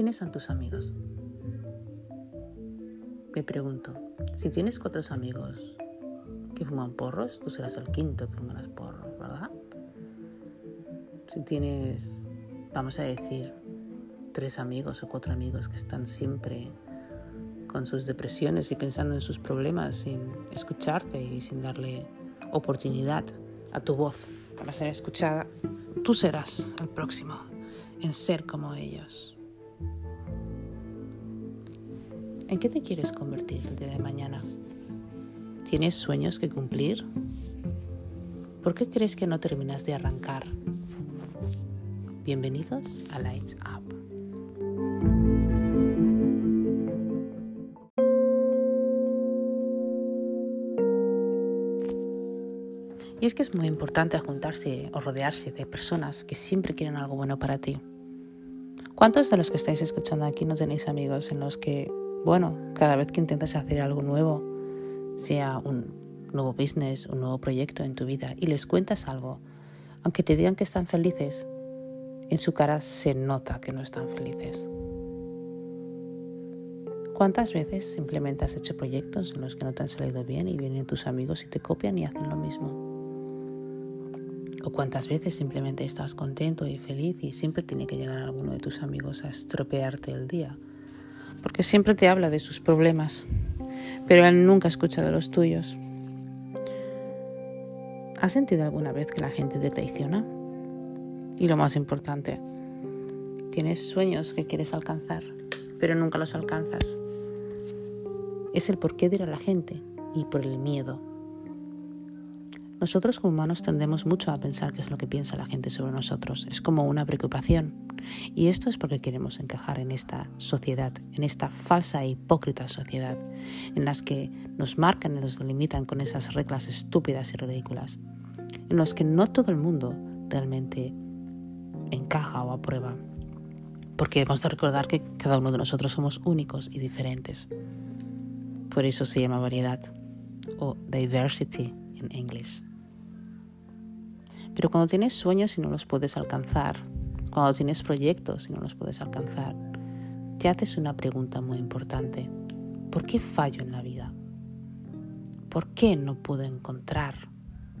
¿quiénes son tus amigos? Me pregunto, si tienes cuatro amigos que fuman porros, tú serás el quinto que fumarás porros, ¿verdad? Si tienes, vamos a decir, tres amigos o cuatro amigos que están siempre con sus depresiones y pensando en sus problemas sin escucharte y sin darle oportunidad a tu voz para ser escuchada, tú serás el próximo en ser como ellos. ¿En qué te quieres convertir el día de mañana? ¿Tienes sueños que cumplir? ¿Por qué crees que no terminas de arrancar? Bienvenidos a Lights Up. Y es que es muy importante juntarse o rodearse de personas que siempre quieren algo bueno para ti. ¿Cuántos de los que estáis escuchando aquí no tenéis amigos en los que, bueno, cada vez que intentas hacer algo nuevo, sea un nuevo business, un nuevo proyecto en tu vida, y les cuentas algo, aunque te digan que están felices, en su cara se nota que no están felices? ¿Cuántas veces simplemente has hecho proyectos en los que no te han salido bien y vienen tus amigos y te copian y hacen lo mismo? O cuántas veces simplemente estás contento y feliz y siempre tiene que llegar alguno de tus amigos a estropearte el día. Porque siempre te habla de sus problemas, pero él nunca ha escuchado los tuyos. ¿Has sentido alguna vez que la gente te traiciona? Y lo más importante, tienes sueños que quieres alcanzar, pero nunca los alcanzas. Es el porqué de la gente y por el miedo nosotros como humanos tendemos mucho a pensar qué es lo que piensa la gente sobre nosotros. Es como una preocupación. Y esto es porque queremos encajar en esta sociedad, en esta falsa e hipócrita sociedad, en las que nos marcan y nos delimitan con esas reglas estúpidas y ridículas, en los que no todo el mundo realmente encaja o aprueba. Porque hemos de recordar que cada uno de nosotros somos únicos y diferentes. Por eso se llama variedad o diversity en inglés. Pero cuando tienes sueños y no los puedes alcanzar, cuando tienes proyectos y no los puedes alcanzar, te haces una pregunta muy importante. ¿Por qué fallo en la vida? ¿Por qué no puedo encontrar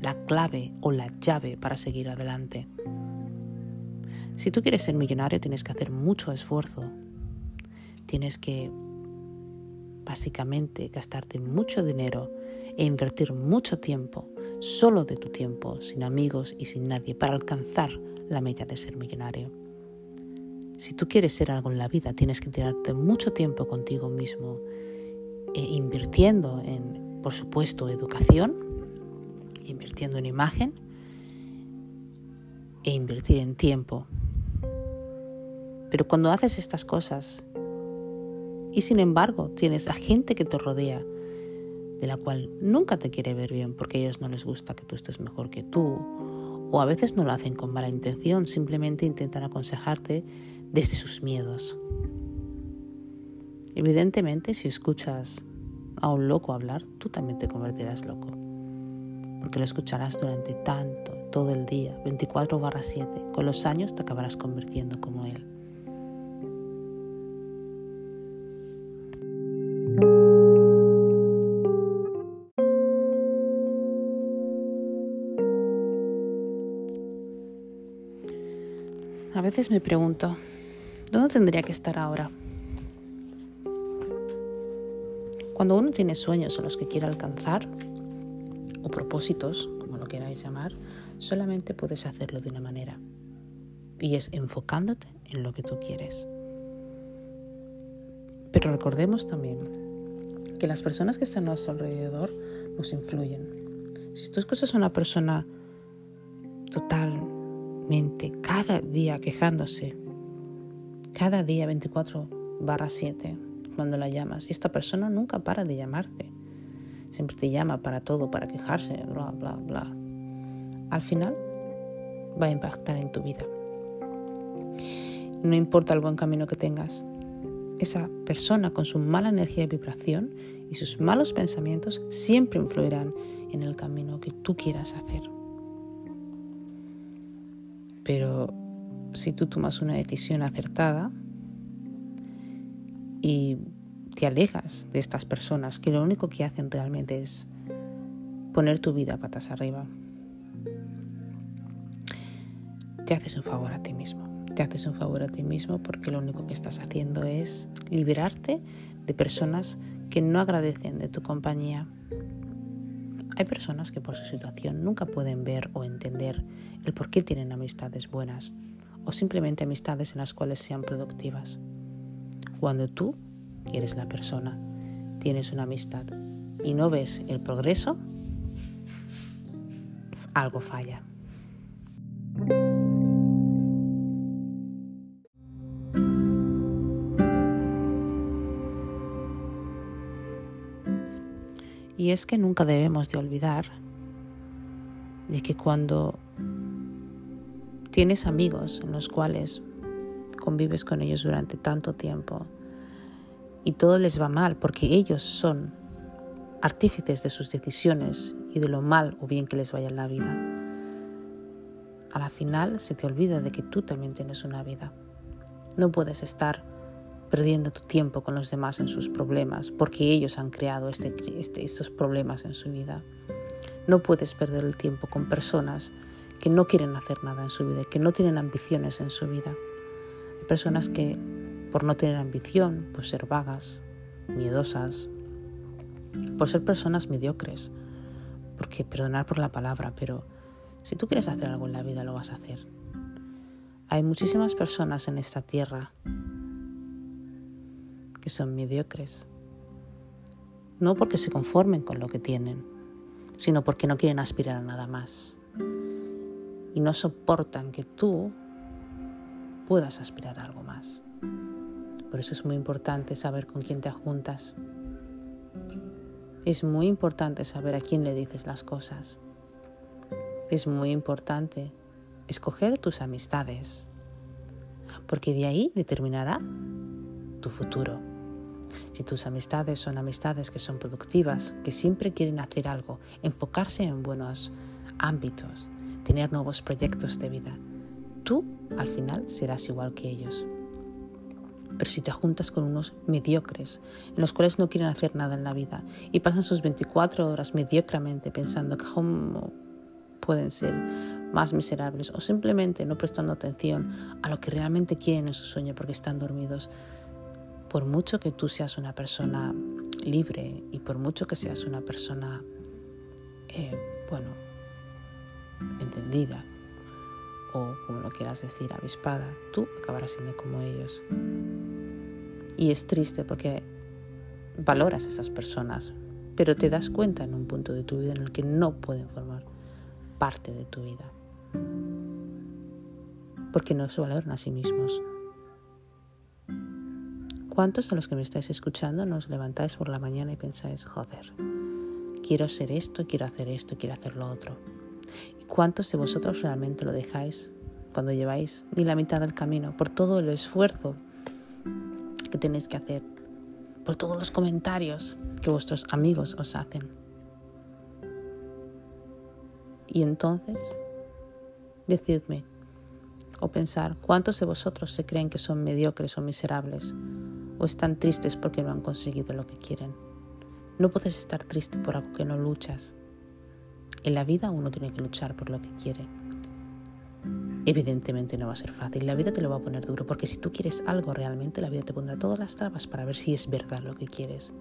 la clave o la llave para seguir adelante? Si tú quieres ser millonario tienes que hacer mucho esfuerzo. Tienes que básicamente gastarte mucho dinero e invertir mucho tiempo, solo de tu tiempo, sin amigos y sin nadie, para alcanzar la meta de ser millonario. Si tú quieres ser algo en la vida, tienes que tirarte mucho tiempo contigo mismo, e invirtiendo en, por supuesto, educación, invirtiendo en imagen e invertir en tiempo. Pero cuando haces estas cosas y sin embargo tienes a gente que te rodea de la cual nunca te quiere ver bien porque a ellos no les gusta que tú estés mejor que tú, o a veces no lo hacen con mala intención, simplemente intentan aconsejarte desde sus miedos. Evidentemente, si escuchas a un loco hablar, tú también te convertirás loco, porque lo escucharás durante tanto, todo el día, 24 barra 7. Con los años te acabarás convirtiendo como él. Me pregunto, ¿dónde tendría que estar ahora? Cuando uno tiene sueños a los que quiere alcanzar, o propósitos, como lo queráis llamar, solamente puedes hacerlo de una manera. Y es enfocándote en lo que tú quieres. Pero recordemos también que las personas que están a nuestro alrededor nos influyen. Si tú escuchas a una persona total, cada día quejándose, cada día 24 barra 7 cuando la llamas. Y esta persona nunca para de llamarte. Siempre te llama para todo, para quejarse, bla, bla, bla. Al final va a impactar en tu vida. No importa el buen camino que tengas, esa persona con su mala energía de vibración y sus malos pensamientos siempre influirán en el camino que tú quieras hacer. Pero si tú tomas una decisión acertada, y te alejas de estas personas que lo único que hacen realmente es poner tu vida patas arriba, te haces un favor a ti mismo. Te haces un favor a ti mismo porque lo único que estás haciendo es liberarte de personas que no agradecen de tu compañía. Hay personas que por su situación nunca pueden ver o entender el por qué tienen amistades buenas o simplemente amistades en las cuales sean productivas. Cuando tú, que eres la persona, tienes una amistad y no ves el progreso, algo falla. Y es que nunca debemos de olvidar de que cuando tienes amigos en los cuales convives con ellos durante tanto tiempo y todo les va mal porque ellos son artífices de sus decisiones y de lo mal o bien que les vaya en la vida, a la final se te olvida de que tú también tienes una vida. No puedes estar perdiendo tu tiempo con los demás en sus problemas, porque ellos han creado este, este, estos problemas en su vida. No puedes perder el tiempo con personas que no quieren hacer nada en su vida, que no tienen ambiciones en su vida. Hay personas que, por no tener ambición, por ser vagas, miedosas, por ser personas mediocres, porque perdonar por la palabra, pero si tú quieres hacer algo en la vida, lo vas a hacer. Hay muchísimas personas en esta tierra que son mediocres. No porque se conformen con lo que tienen, sino porque no quieren aspirar a nada más. Y no soportan que tú puedas aspirar a algo más. Por eso es muy importante saber con quién te juntas. Es muy importante saber a quién le dices las cosas. Es muy importante escoger tus amistades, porque de ahí determinará tu futuro. Si tus amistades son amistades que son productivas, que siempre quieren hacer algo, enfocarse en buenos ámbitos, tener nuevos proyectos de vida, tú al final serás igual que ellos. Pero si te juntas con unos mediocres, en los cuales no quieren hacer nada en la vida y pasan sus 24 horas mediocramente pensando cómo pueden ser más miserables o simplemente no prestando atención a lo que realmente quieren en su sueño porque están dormidos, por mucho que tú seas una persona libre y por mucho que seas una persona, eh, bueno, entendida o como lo quieras decir, avispada, tú acabarás siendo como ellos. Y es triste porque valoras a esas personas, pero te das cuenta en un punto de tu vida en el que no pueden formar parte de tu vida. Porque no se valoran a sí mismos, ¿Cuántos de los que me estáis escuchando nos levantáis por la mañana y pensáis, joder, quiero ser esto, quiero hacer esto, quiero hacer lo otro? ¿Y cuántos de vosotros realmente lo dejáis cuando lleváis ni la mitad del camino por todo el esfuerzo que tenéis que hacer, por todos los comentarios que vuestros amigos os hacen? Y entonces, decidme, o pensar, ¿cuántos de vosotros se creen que son mediocres o miserables o están tristes porque no han conseguido lo que quieren. No puedes estar triste por algo que no luchas. En la vida uno tiene que luchar por lo que quiere. Evidentemente no va a ser fácil, la vida te lo va a poner duro, porque si tú quieres algo realmente, la vida te pondrá todas las trabas para ver si es verdad lo que quieres.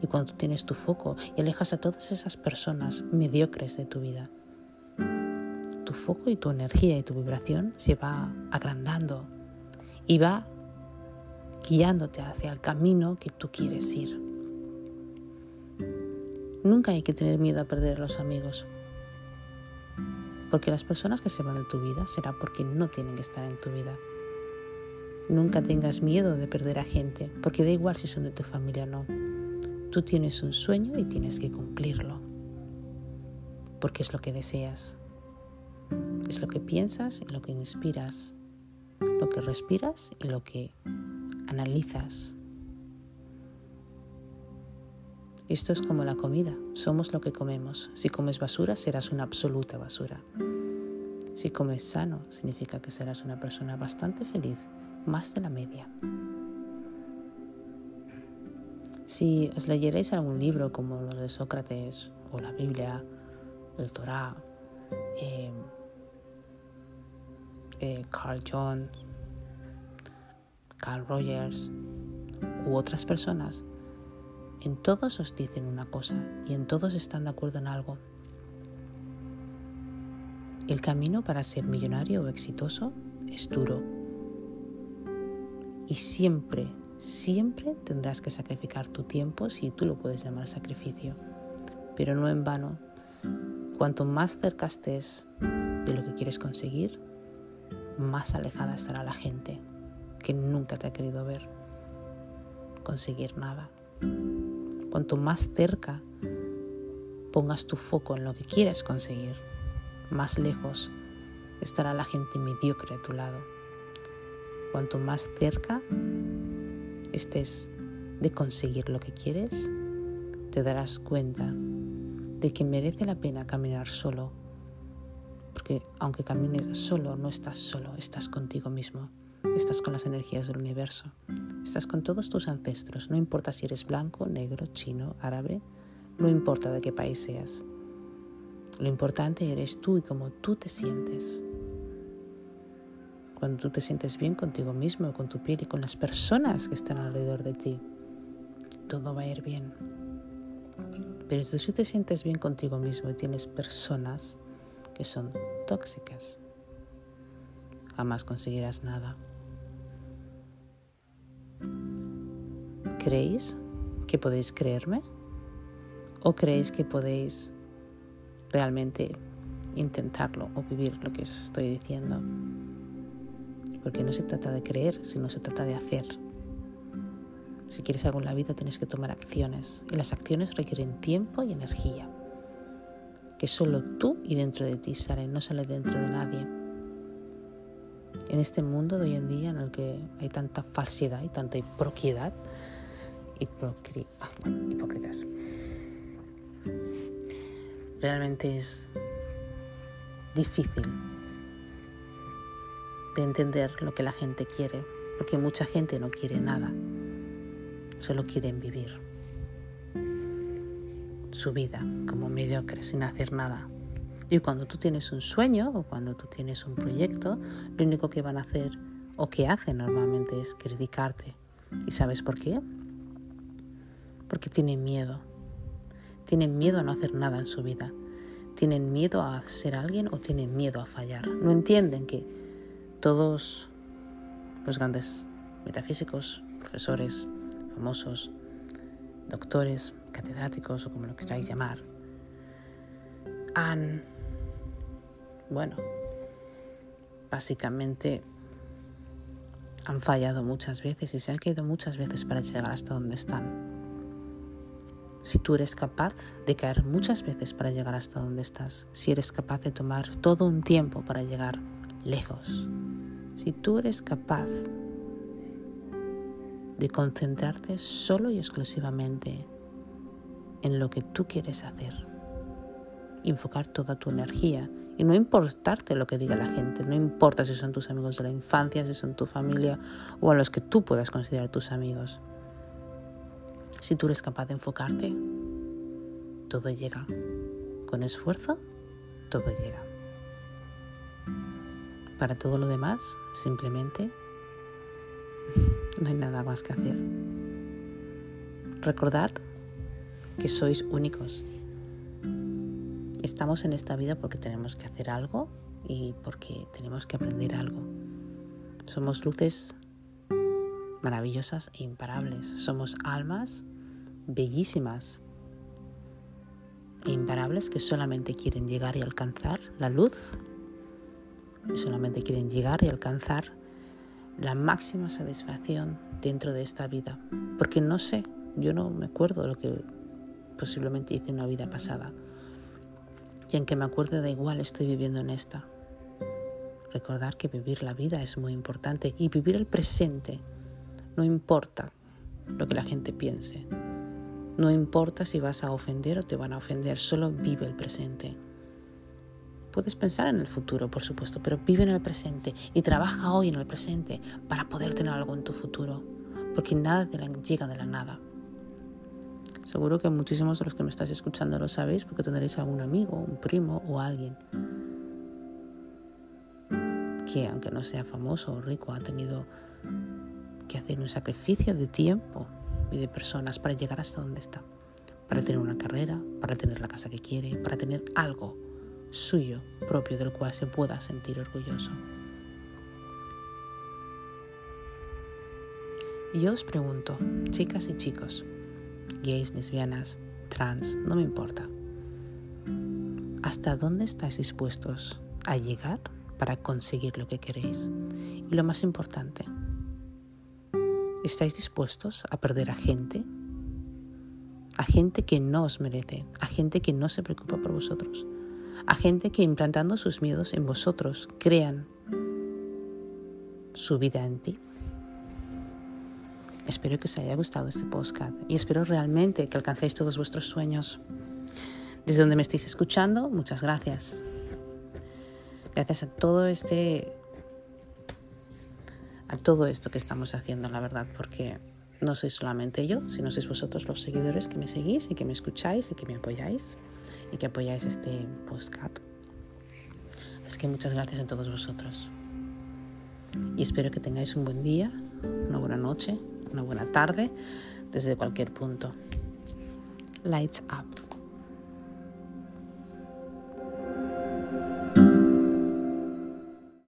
Y cuando tienes tu foco y alejas a todas esas personas mediocres de tu vida, tu foco y tu energía y tu vibración se va agrandando y va guiándote hacia el camino que tú quieres ir. Nunca hay que tener miedo a perder a los amigos, porque las personas que se van de tu vida será porque no tienen que estar en tu vida. Nunca tengas miedo de perder a gente, porque da igual si son de tu familia o no. Tú tienes un sueño y tienes que cumplirlo, porque es lo que deseas. Es lo que piensas y lo que inspiras, lo que respiras y lo que analizas. Esto es como la comida, somos lo que comemos. Si comes basura, serás una absoluta basura. Si comes sano, significa que serás una persona bastante feliz, más de la media. Si os leyeréis algún libro como los de Sócrates o la Biblia, el Torá, eh, eh, Carl Jones, Carl Rogers u otras personas, en todos os dicen una cosa y en todos están de acuerdo en algo. El camino para ser millonario o exitoso es duro. Y siempre, siempre tendrás que sacrificar tu tiempo si tú lo puedes llamar sacrificio. Pero no en vano. Cuanto más cerca estés de lo que quieres conseguir, más alejada estará la gente que nunca te ha querido ver conseguir nada. Cuanto más cerca pongas tu foco en lo que quieres conseguir, más lejos estará la gente mediocre a tu lado. Cuanto más cerca estés de conseguir lo que quieres, te darás cuenta de que merece la pena caminar solo. Porque aunque camines solo, no estás solo, estás contigo mismo, estás con las energías del universo, estás con todos tus ancestros, no importa si eres blanco, negro, chino, árabe, no importa de qué país seas. Lo importante eres tú y cómo tú te sientes. Cuando tú te sientes bien contigo mismo, con tu piel y con las personas que están alrededor de ti, todo va a ir bien. Pero si tú te sientes bien contigo mismo y tienes personas que son tóxicas, jamás conseguirás nada. ¿Creéis que podéis creerme? ¿O creéis que podéis realmente intentarlo o vivir lo que os estoy diciendo. Porque no se trata de creer, sino se trata de hacer. Si quieres algo en la vida tienes que tomar acciones y las acciones requieren tiempo y energía, que solo tú y dentro de ti salen, no sale dentro de nadie. En este mundo de hoy en día en el que hay tanta falsedad y tanta ah, hipócritas realmente es difícil de entender lo que la gente quiere, porque mucha gente no quiere nada, solo quieren vivir su vida como mediocre, sin hacer nada. Y cuando tú tienes un sueño o cuando tú tienes un proyecto, lo único que van a hacer o que hacen normalmente es criticarte. ¿Y sabes por qué? Porque tienen miedo tienen miedo a no hacer nada en su vida. Tienen miedo a ser alguien o tienen miedo a fallar. No entienden que todos los grandes metafísicos, profesores, famosos, doctores, catedráticos o como lo queráis llamar, han, bueno, básicamente han fallado muchas veces y se han caído muchas veces para llegar hasta donde están. Si tú eres capaz de caer muchas veces para llegar hasta donde estás, si eres capaz de tomar todo un tiempo para llegar lejos, si tú eres capaz de concentrarte solo y exclusivamente en lo que tú quieres hacer, enfocar toda tu energía y no importarte lo que diga la gente, no importa si son tus amigos de la infancia, si son tu familia o a los que tú puedas considerar tus amigos. Si tú eres capaz de enfocarte, todo llega. Con esfuerzo, todo llega. Para todo lo demás, simplemente no hay nada más que hacer. Recordad que sois únicos. Estamos en esta vida porque tenemos que hacer algo y porque tenemos que aprender algo. Somos luces maravillosas e imparables. Somos almas bellísimas e imparables que solamente quieren llegar y alcanzar la luz, solamente quieren llegar y alcanzar la máxima satisfacción dentro de esta vida. Porque no sé, yo no me acuerdo lo que posiblemente hice en una vida pasada. Y en que me acuerde da igual, estoy viviendo en esta. Recordar que vivir la vida es muy importante y vivir el presente no importa lo que la gente piense. No importa si vas a ofender o te van a ofender, solo vive el presente. Puedes pensar en el futuro, por supuesto, pero vive en el presente y trabaja hoy en el presente para poder tener algo en tu futuro, porque nada te llega de la nada. Seguro que muchísimos de los que me estáis escuchando lo sabéis porque tendréis algún amigo, un primo o alguien que, aunque no sea famoso o rico, ha tenido que hacer un sacrificio de tiempo y de personas para llegar hasta donde está, para tener una carrera, para tener la casa que quiere, para tener algo suyo propio del cual se pueda sentir orgulloso. Y yo os pregunto, chicas y chicos, gays, lesbianas, trans, no me importa, ¿hasta dónde estáis dispuestos a llegar para conseguir lo que queréis? Y lo más importante, ¿estáis dispuestos a perder a gente? A gente que no os merece, a gente que no se preocupa por vosotros, a gente que implantando sus miedos en vosotros crean su vida en ti. Espero que os haya gustado este podcast y espero realmente que alcancéis todos vuestros sueños. Desde donde me estéis escuchando, muchas gracias. Gracias a todo este a todo esto que estamos haciendo, la verdad, porque no soy solamente yo, sino sois vosotros los seguidores que me seguís y que me escucháis y que me apoyáis y que apoyáis este postcat. Así que muchas gracias a todos vosotros. Y espero que tengáis un buen día, una buena noche, una buena tarde, desde cualquier punto. Lights up.